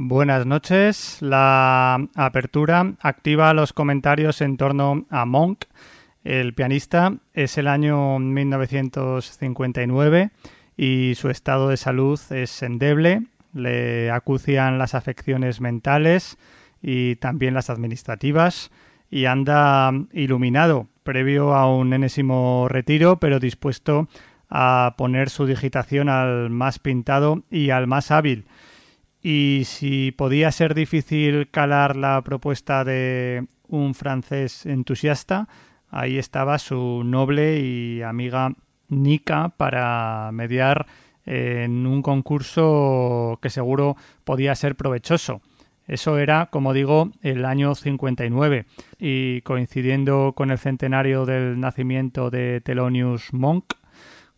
Buenas noches. La apertura activa los comentarios en torno a Monk, el pianista. Es el año 1959 y su estado de salud es endeble. Le acucian las afecciones mentales y también las administrativas y anda iluminado previo a un enésimo retiro, pero dispuesto a poner su digitación al más pintado y al más hábil y si podía ser difícil calar la propuesta de un francés entusiasta, ahí estaba su noble y amiga Nika para mediar en un concurso que seguro podía ser provechoso. Eso era, como digo, el año 59 y coincidiendo con el centenario del nacimiento de Thelonious Monk,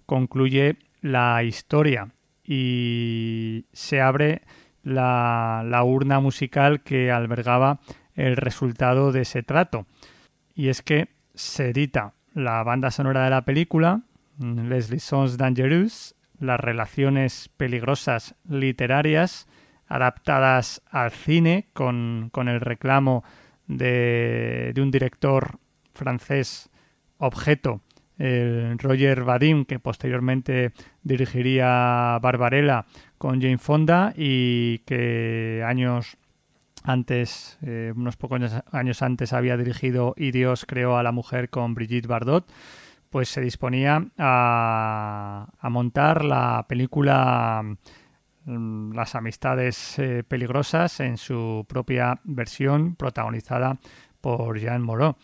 concluye la historia y se abre la, urna musical que albergaba el resultado de ese trato. Y es que se edita la banda sonora de la película, Les Liaisons Dangereuses, las relaciones peligrosas literarias adaptadas al cine con, el reclamo de, de, un director francés objeto, el Roger Vadim, que posteriormente dirigiría Barbarella con Jane Fonda y que años antes, eh, unos pocos años antes, había dirigido Y Dios creó a la mujer con Brigitte Bardot, pues se disponía a, montar la película mm, Las amistades eh, peligrosas en su propia versión protagonizada por Jean Moreau.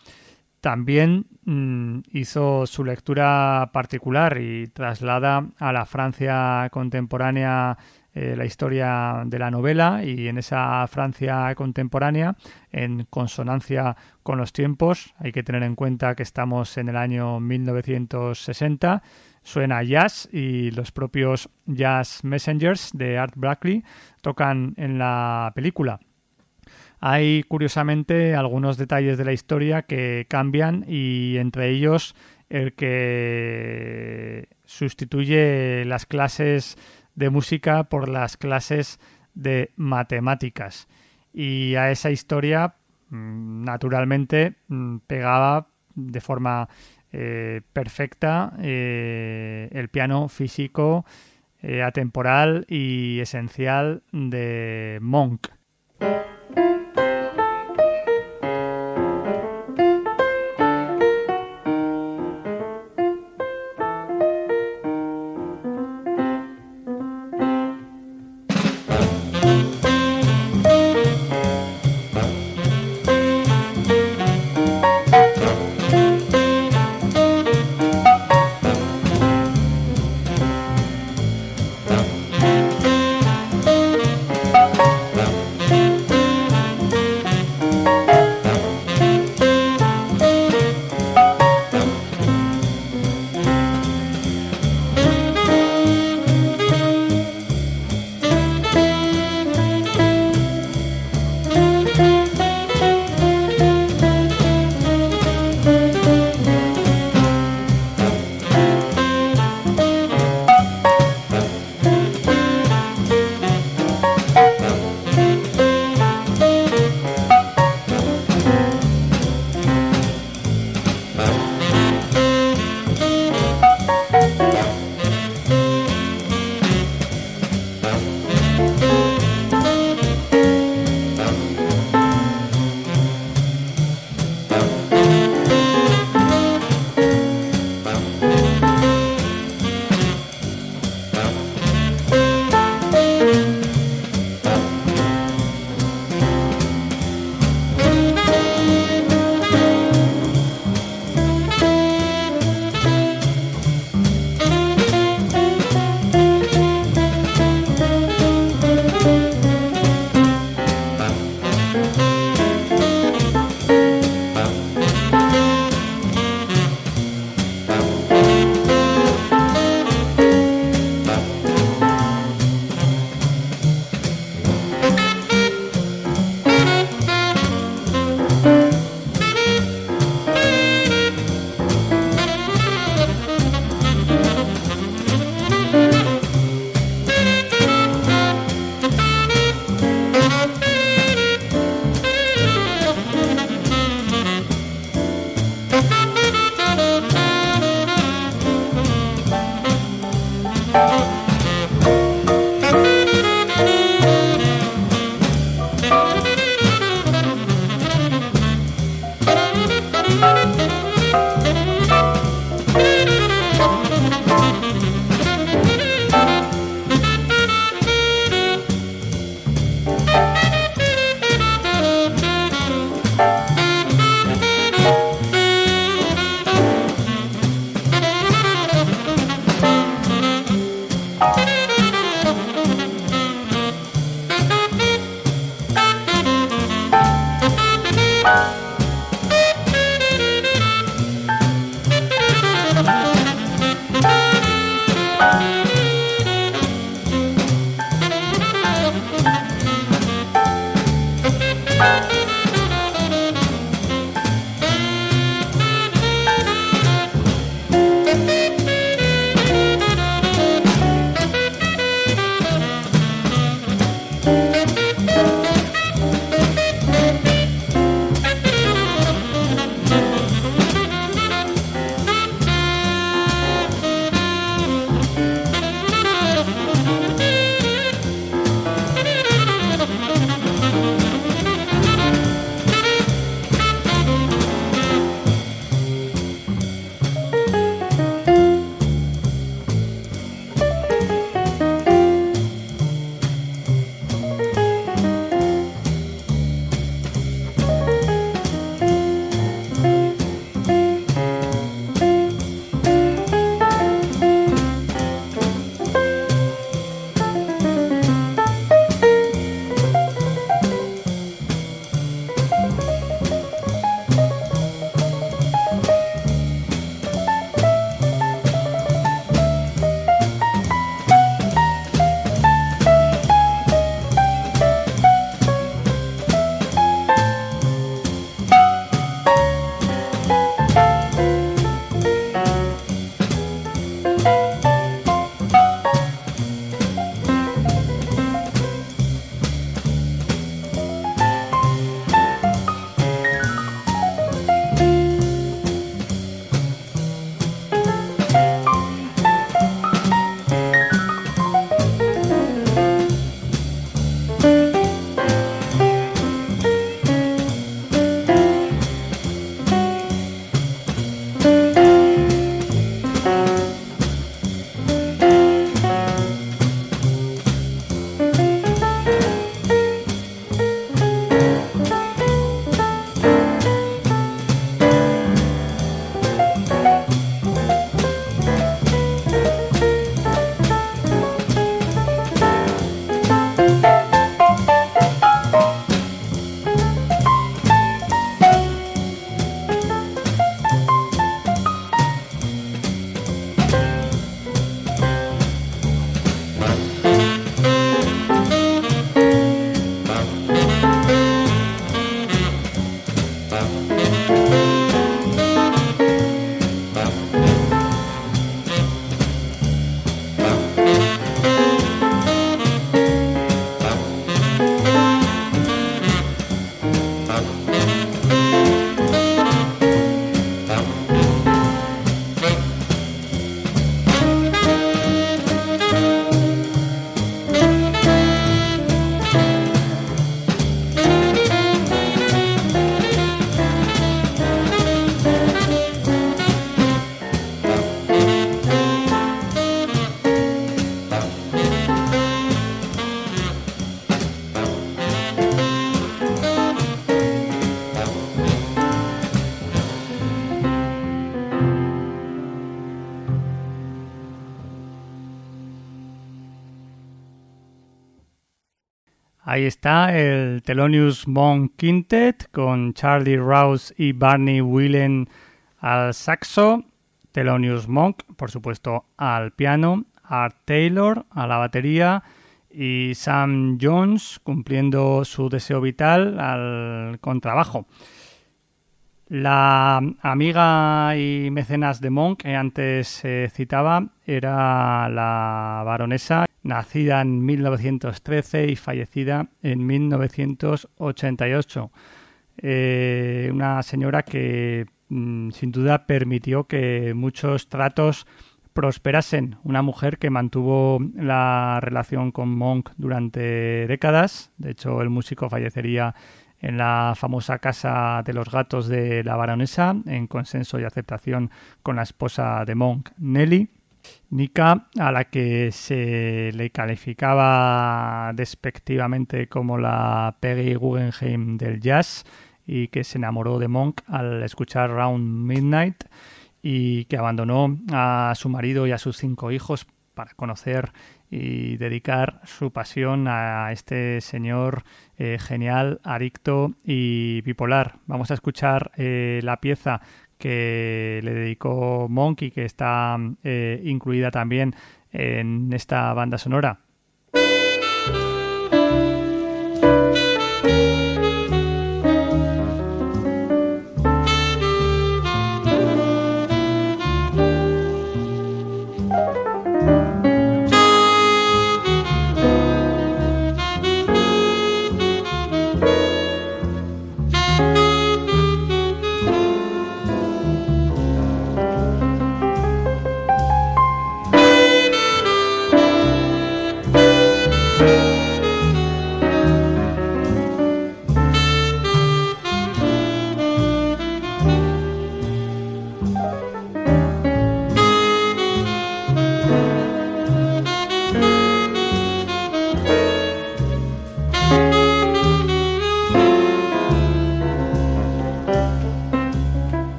También mm, hizo su lectura particular y traslada a la Francia contemporánea eh, la historia de la novela y en esa Francia contemporánea, en consonancia con los tiempos, hay que tener en cuenta que estamos en el año 1960, suena jazz y los propios Jazz Messengers de Art Blackley tocan en la película. Hay curiosamente algunos detalles de la historia que cambian y entre ellos el que sustituye las clases de música por las clases de matemáticas. Y a esa historia, mm, naturalmente, mm, pegaba de forma eh, perfecta eh, el piano físico eh, atemporal y esencial de Monk. out. Ahí está el Thelonious Monk Quintet con Charlie Rouse y Barney Whelan al saxo, Thelonious Monk, por supuesto, al piano, Art Taylor a la batería y Sam Jones cumpliendo su deseo vital al contrabajo. La amiga y mecenas de Monk que antes se citaba era la baronesa, nacida en 1913 y fallecida en 1988. Eh, una señora que mm, sin duda permitió que muchos tratos prosperasen. Una mujer que mantuvo la relación con Monk durante décadas. De hecho, el músico fallecería en la famosa Casa de los Gatos de la Baronesa, en consenso y aceptación con la esposa de Monk, Nelly. Nika, a la que se le calificaba despectivamente como la Peggy Guggenheim del jazz y que se enamoró de Monk al escuchar Round Midnight y que abandonó a su marido y a sus cinco hijos para conocer y dedicar su pasión a este señor eh, genial, adicto y bipolar. Vamos a escuchar eh, la pieza que le dedicó Monkey, que está eh, incluida también en esta banda sonora.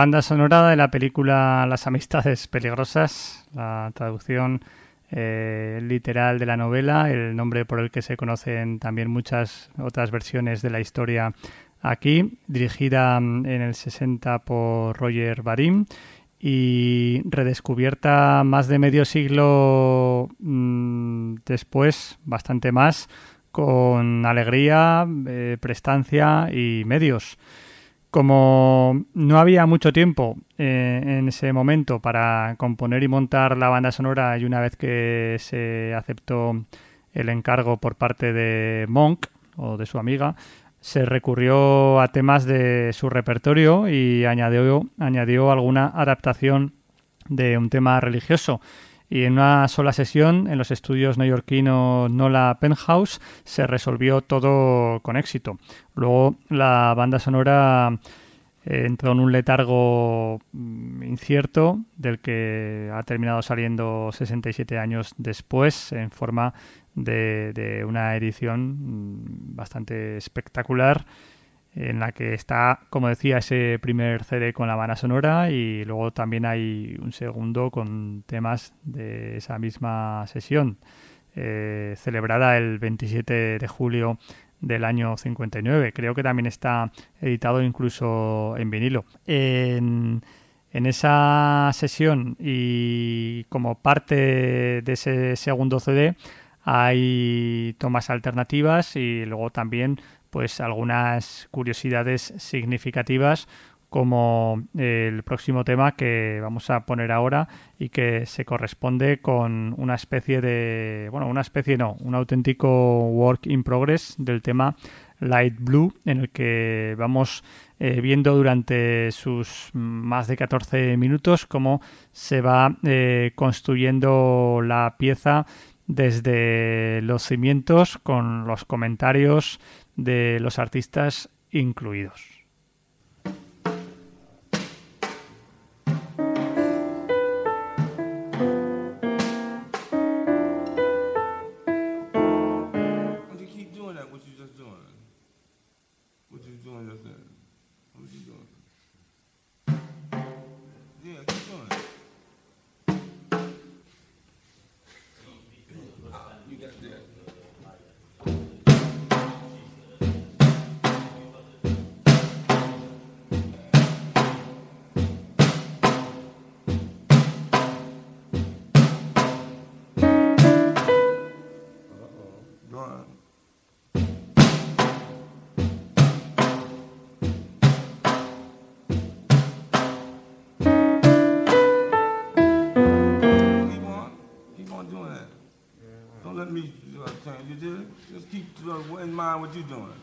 Banda sonora de la película Las amistades peligrosas, la traducción eh, literal de la novela, el nombre por el que se conocen también muchas otras versiones de la historia aquí, dirigida mm, en el 60 por Roger Barim y redescubierta más de medio siglo mm, después, bastante más, con alegría, eh, prestancia y medios. Como no había mucho tiempo eh, en ese momento para componer y montar la banda sonora y una vez que se aceptó el encargo por parte de Monk o de su amiga, se recurrió a temas de su repertorio y añadió, añadió alguna adaptación de un tema religioso. Y en una sola sesión, en los estudios neoyorquinos Nola Penthouse, se resolvió todo con éxito. Luego la banda sonora eh, entró en un letargo mm, incierto del que ha terminado saliendo 67 años después en forma de, una edición mm, bastante espectacular en la que está, como decía, ese primer CD con la banda sonora y luego también hay un segundo con temas de esa misma sesión, eh, celebrada el 27 de julio del año 59. Creo que también está editado incluso en vinilo. En, en esa sesión y como parte de ese segundo CD hay tomas alternativas y luego también pues algunas curiosidades significativas como el próximo tema que vamos a poner ahora y que se corresponde con una especie de, bueno, una especie no, un auténtico work in progress del tema Light Blue en el que vamos eh, viendo durante sus más de 14 minutos cómo se va eh, construyendo la pieza desde los cimientos con los comentarios de los artistas incluidos. What you doing?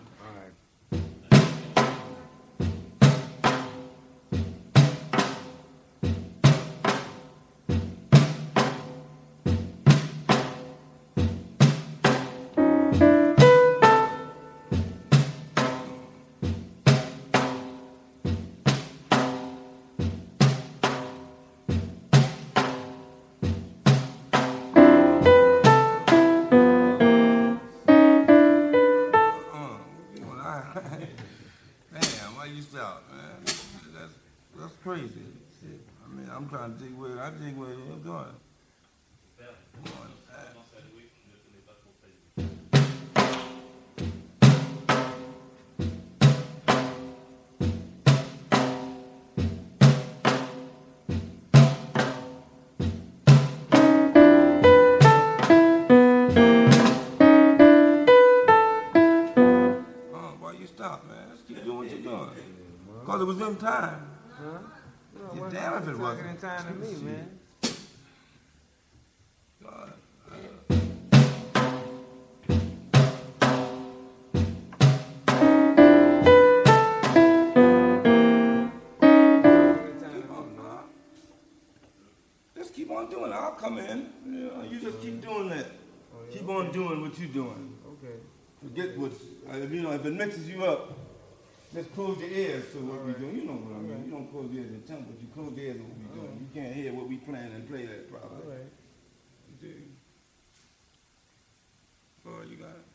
Time. Huh? You damn if it wasn't. in time to me, man. God. Just keep on doing it. I'll come in. You, know, you just keep doing that. Oh, yeah, keep okay. on doing what you're doing. Okay. Forget what's, uh, you know, if it mixes you up, just close your ears to what we're doing. You know what I mean. You don't close your ears and tongue, but you close your ears to what we're doing. You can't hear what we plan and play that properly. All right. You do. Oh, you got it.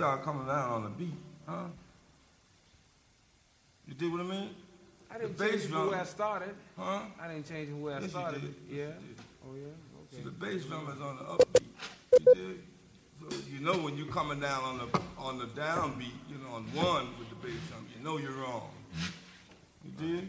Start coming down on the beat, huh? You dig what I mean? I didn't The bass change where I started. Huh? I didn't change who I Yes, you started. did. Yeah. Yes, you did. Oh yeah. Okay. the bass drum is on the upbeat. You dig? So you know when you're coming down on the on the downbeat, you know, on one with the bass drum, you know you're wrong. You dig?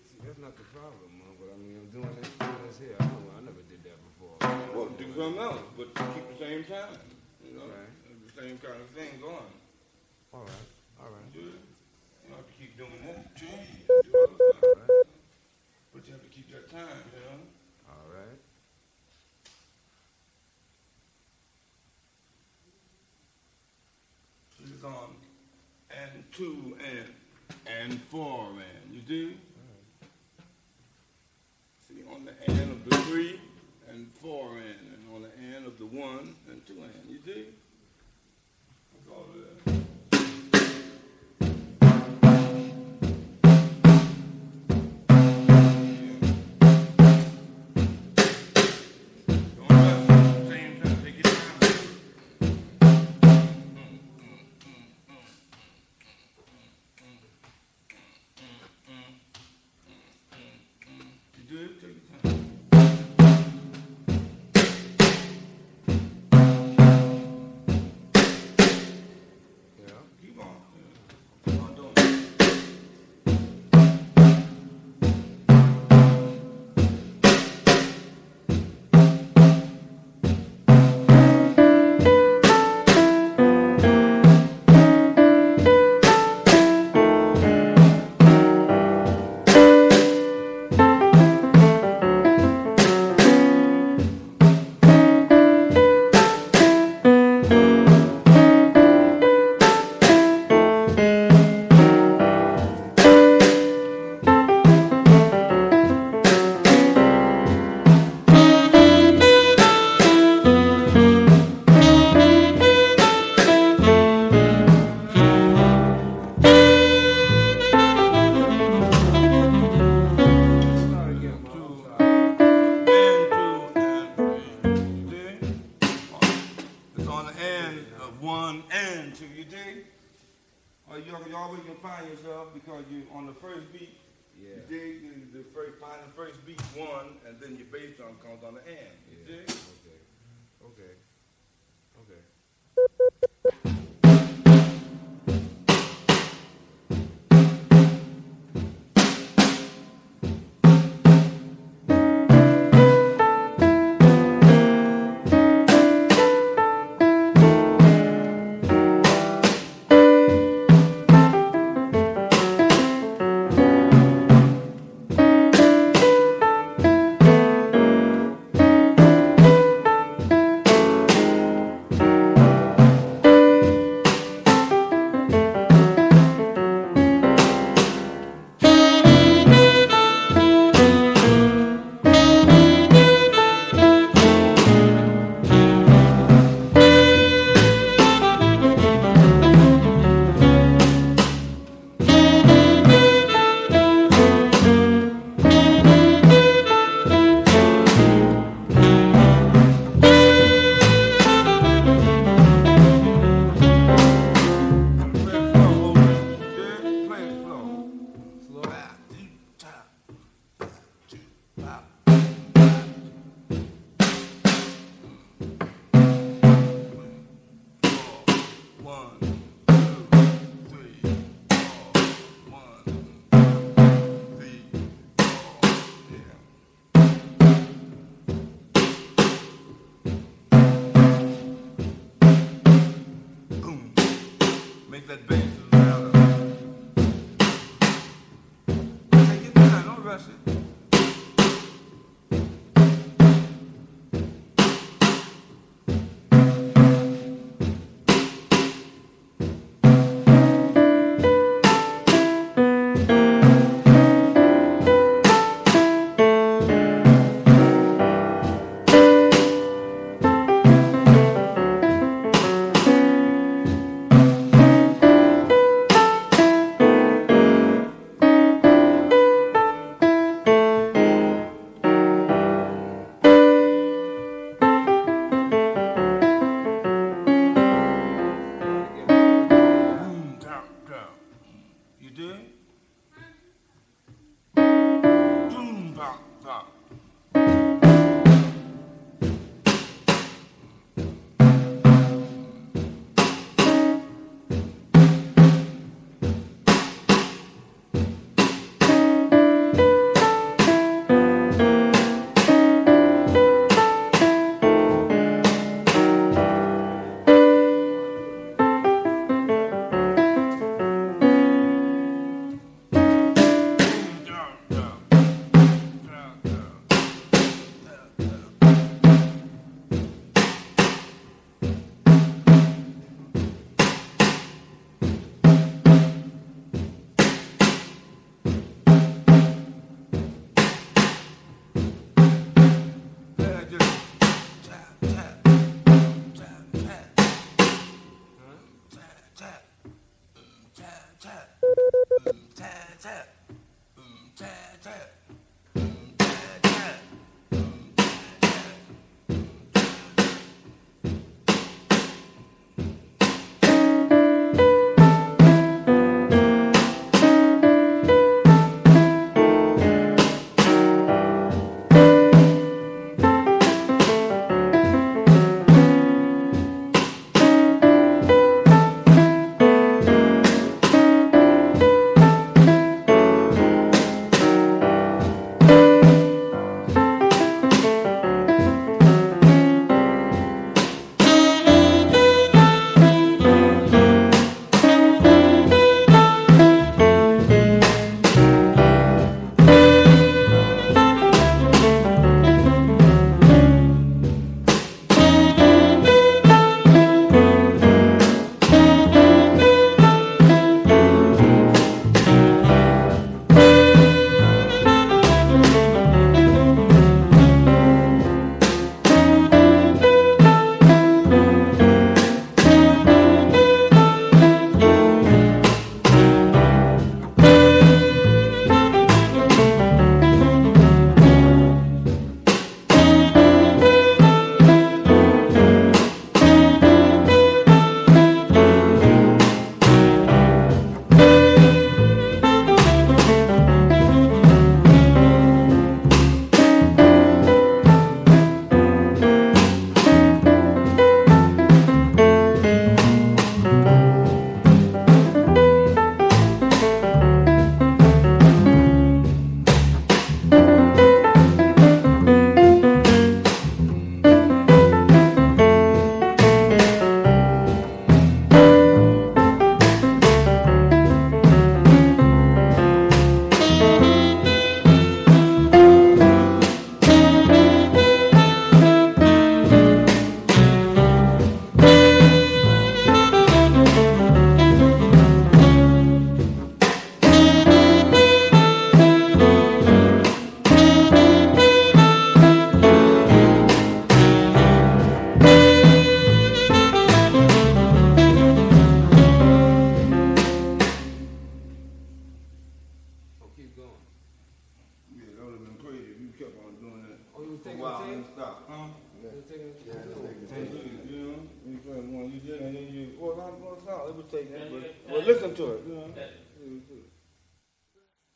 See, that's not the problem, man. But I mean, I'm doing this, doing this here. I, don't, I never did that before. Well, do something else, but keep the same time. You know, Right. the same kind of thing going. All right. All right. You do it? You have to keep doing that. Change. Do other stuff. All right. But you have to keep that time, you know? All right. She's on and two and and four and you do? End of the three and four and and on the end of the one and two and you do?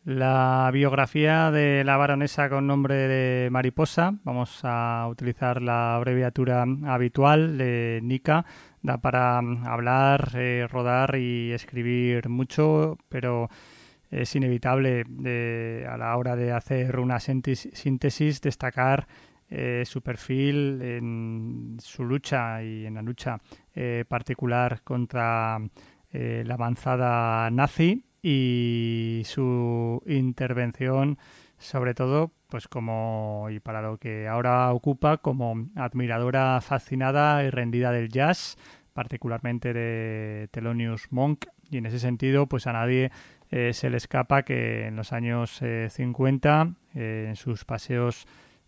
La biografía de la baronesa con nombre de Mariposa, vamos a utilizar la abreviatura habitual de Nika, da para hablar, eh, rodar y escribir mucho, pero es inevitable a la hora de hacer una síntesis destacar eh, su perfil en su lucha y en la lucha eh, particular contra la avanzada nazi y su intervención sobre todo pues como y para lo que ahora ocupa como admiradora fascinada y rendida del jazz particularmente de Thelonious Monk. Y en ese sentido pues a nadie eh, se le escapa que en los años 50 eh, en sus paseos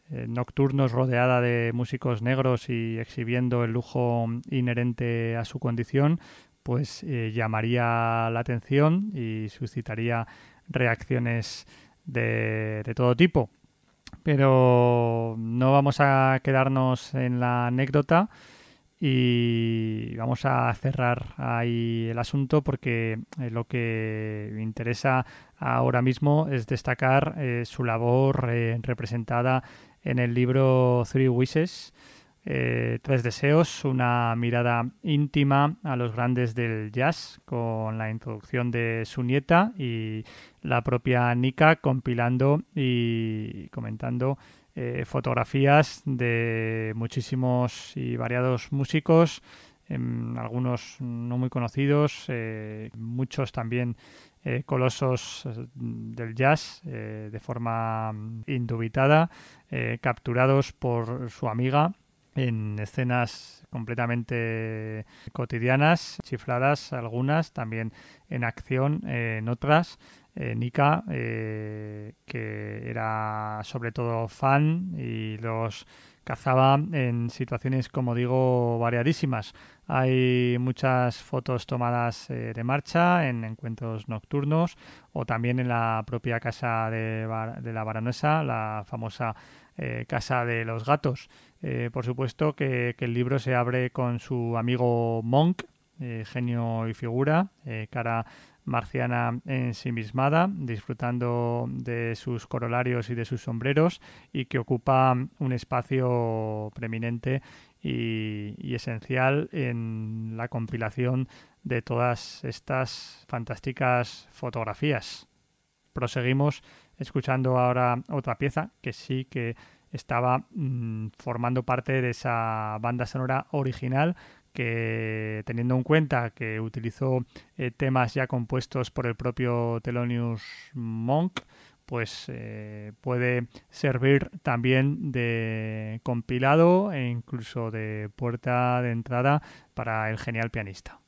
nocturnos rodeada de músicos negros y exhibiendo el lujo inherente a su condición pues eh, llamaría la atención y suscitaría reacciones de, todo tipo. Pero no vamos a quedarnos en la anécdota y vamos a cerrar ahí el asunto porque eh, lo que interesa ahora mismo es destacar eh, su labor representada en el libro Three Wishes eh, tres deseos, una mirada íntima a los grandes del jazz con la introducción de su nieta y la propia Nika compilando y comentando eh, fotografías de muchísimos y variados músicos, em, algunos no muy conocidos, eh, muchos también colosos del jazz de forma indubitada, capturados por su amiga en escenas completamente cotidianas, chifladas algunas, también en acción en otras. Eh, Nika, eh, que era sobre todo fan y los cazaba en situaciones, como digo, variadísimas. Hay muchas fotos tomadas eh, de marcha en encuentros nocturnos o también en la propia casa de, la baronesa, la famosa eh, Casa de los Gatos. Eh, por supuesto que, el libro se abre con su amigo Monk, eh, genio y figura, cara marciana ensimismada, disfrutando de sus corolarios y de sus sombreros y que ocupa un espacio preeminente y, esencial en la compilación de todas estas fantásticas fotografías. Proseguimos escuchando ahora otra pieza que sí que estaba mm, formando parte de esa banda sonora original que teniendo en cuenta que utilizó eh, temas ya compuestos por el propio Thelonious Monk, pues eh, puede servir también de compilado e incluso de puerta de entrada para el genial pianista.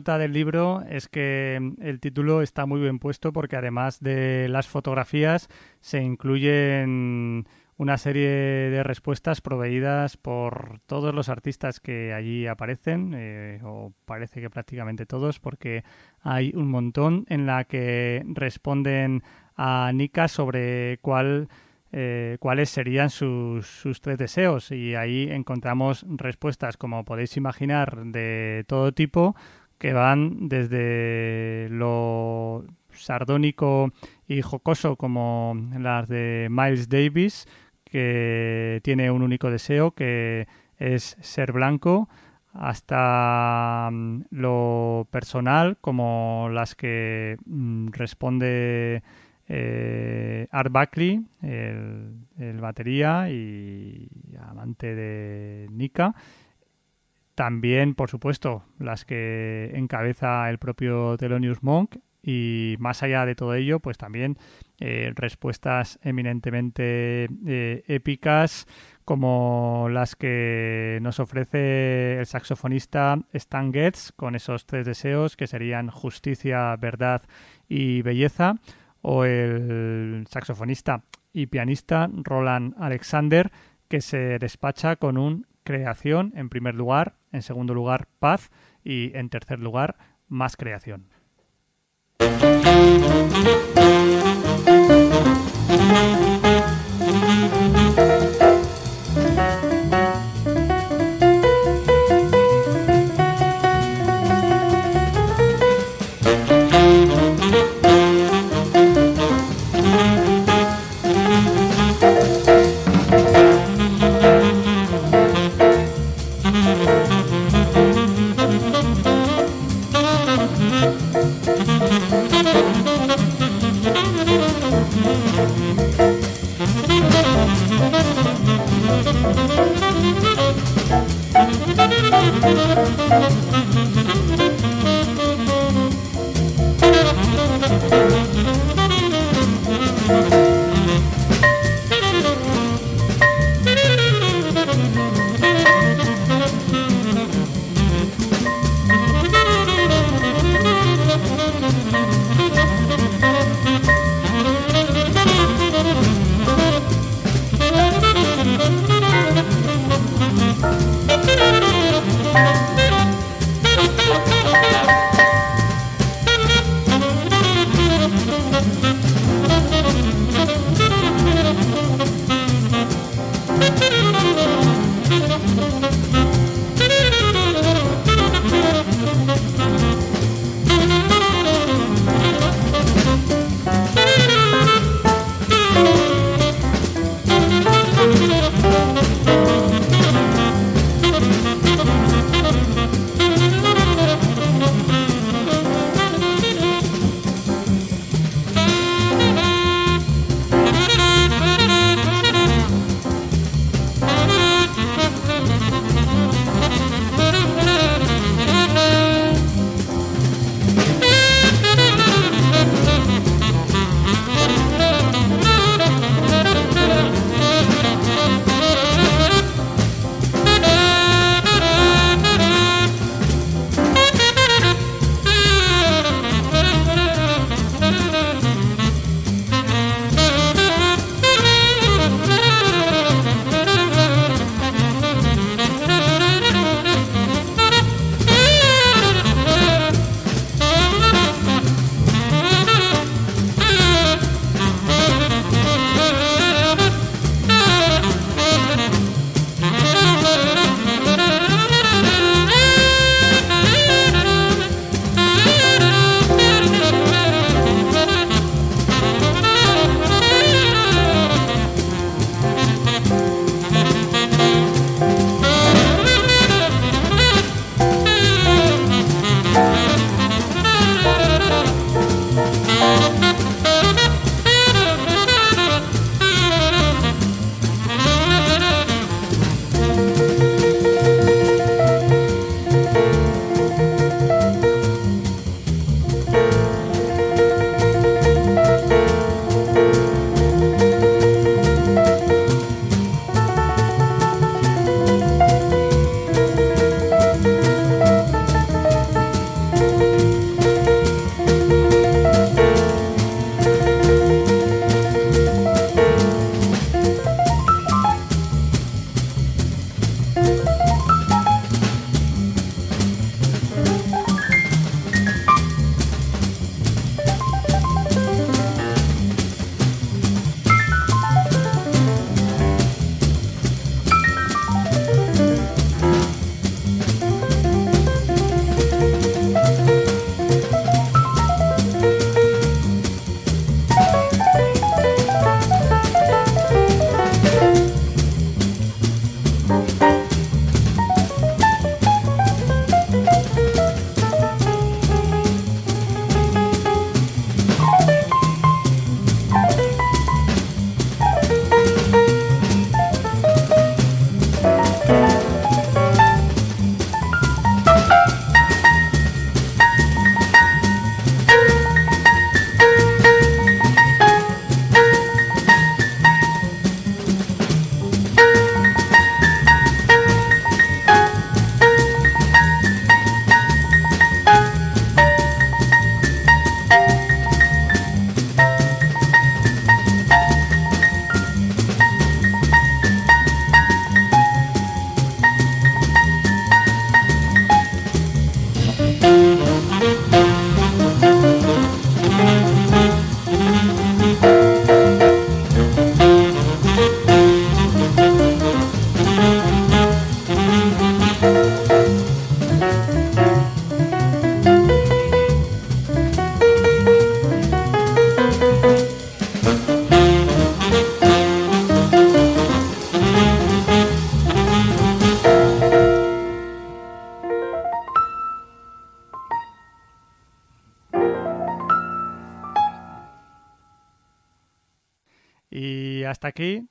Anécdota del libro es que el título está muy bien puesto porque además de las fotografías se incluyen una serie de respuestas proveídas por todos los artistas que allí aparecen, eh, o parece que prácticamente todos, porque hay un montón en la que responden a Nika sobre eh, cuáles serían sus, tres deseos. Y ahí encontramos respuestas, como podéis imaginar, de todo tipo que van desde lo sardónico y jocoso como las de Miles Davis, que tiene un único deseo que es ser blanco, hasta mm, lo personal como las que mm, responde eh, Art Buckley, el, batería y amante de Nika. También, por supuesto, las que encabeza el propio Thelonious Monk. Y más allá de todo ello, pues también eh, respuestas eminentemente eh, épicas como las que nos ofrece el saxofonista Stan Getz con esos tres deseos que serían justicia, verdad y belleza o el saxofonista y pianista Roland Alexander, que se despacha con un creación en primer lugar, en segundo lugar paz y en tercer lugar más creación.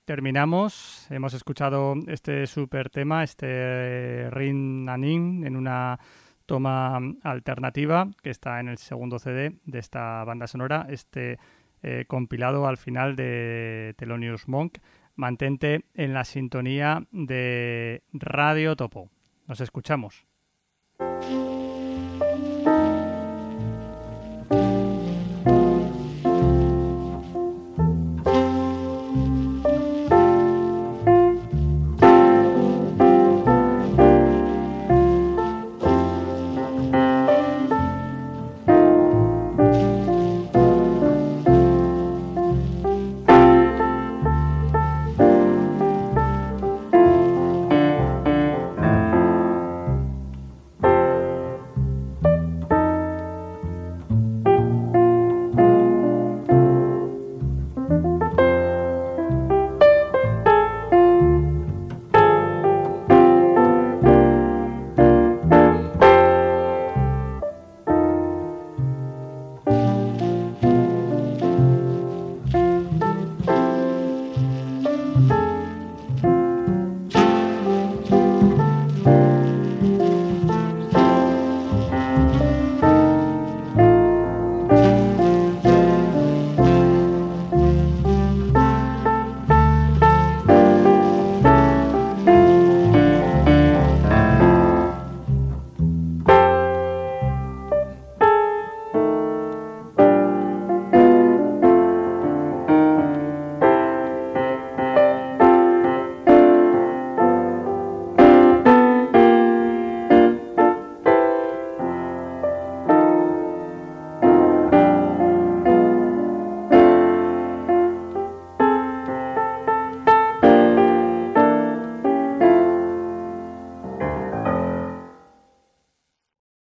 Terminamos. Hemos escuchado este super tema, este Rin Nanin, en una toma alternativa que está en el segundo CD de esta banda sonora, este eh, compilado al final de Thelonious Monk. Mantente en la sintonía de Radio Topo. Nos escuchamos.